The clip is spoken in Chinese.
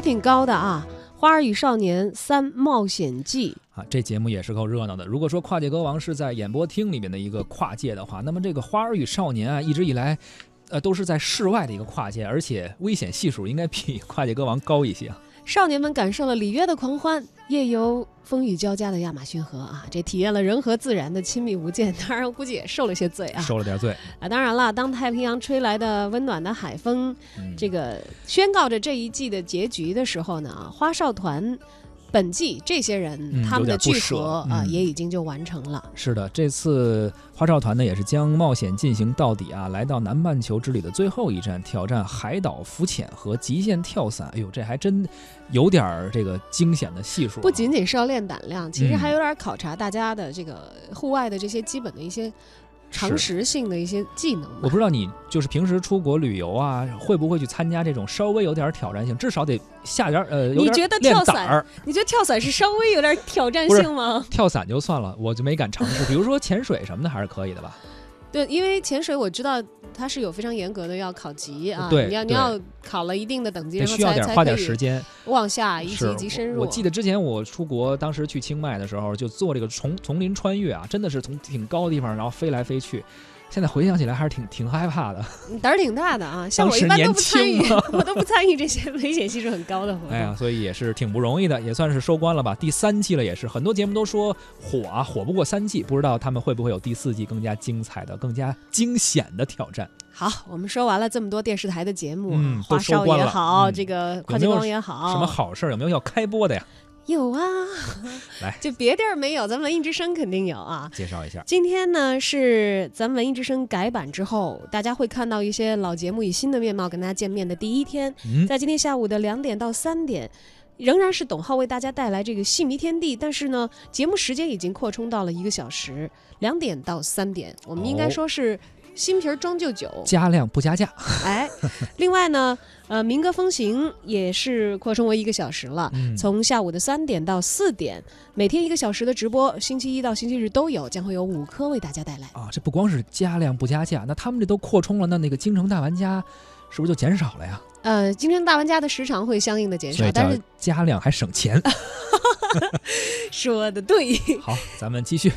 挺高的啊。《花儿与少年三冒险记》啊，这节目也是够热闹的。如果说跨界歌王是在演播厅里面的一个跨界的话，那么这个《花儿与少年》啊，一直以来，呃，都是在室外的一个跨界，而且危险系数应该比 跨界歌王高一些啊。少年们感受了里约的狂欢，夜游风雨交加的亚马逊河啊，这体验了人和自然的亲密无间。当然，估计也受了些罪啊，受了点罪啊。当然了，当太平洋吹来的温暖的海风，这个宣告着这一季的结局的时候呢，花少团。本季这些人他们的聚合啊，也已经就完成了。是的，这次花少团呢，也是将冒险进行到底啊，来到南半球之旅的最后一站，挑战海岛浮潜和极限跳伞。哎呦，这还真有点儿这个惊险的系数。不仅仅是要练胆量，其实还有点考察大家的这个户外的这些基本的一些。常识性的一些技能，我不知道你就是平时出国旅游啊，会不会去参加这种稍微有点挑战性，至少得下点呃，你觉得跳伞？你觉得跳伞是稍微有点挑战性吗？跳伞就算了，我就没敢尝试。比如说潜水什么的，还是可以的吧？对，因为潜水我知道它是有非常严格的要考级啊，对，你要你要考了一定的等级，然后才花点时间往下一级一级深入。我记得之前我出国，当时去清迈的时候，就做这个丛丛林穿越啊，真的是从挺高的地方然后飞来飞去。现在回想起来还是挺挺害怕的，胆儿挺大的啊！像我一般都不参与，我都不参与这些危险系数很高的活动。哎呀，所以也是挺不容易的，也算是收官了吧。第三季了，也是很多节目都说火啊，火不过三季，不知道他们会不会有第四季更加精彩的、更加惊险的挑战。好，我们说完了这么多电视台的节目，嗯，花少也好，这个快节光也好，什么好事儿有没有要开播的呀？有啊，来，就别地儿没有，咱文艺之声肯定有啊。介绍一下，今天呢是咱文艺之声改版之后，大家会看到一些老节目以新的面貌跟大家见面的第一天，嗯。在今天下午的两点到三点，仍然是董浩为大家带来这个戏迷天地，但是呢，节目时间已经扩充到了一个小时，两点到三点，我们应该说是。新瓶装旧酒，加量不加价。哎，另外呢，呃，民歌风行也是扩充为一个小时了，从下午的三点到四点，每天一个小时的直播，星期一到星期日都有，将会有五颗为大家带来。啊，这不光是加量不加价，那他们这都扩充了，那那个京城大玩家是不是就减少了呀？呃，京城大玩家的时长会相应的减少，但是加量还省钱。说的对。好，咱们继续。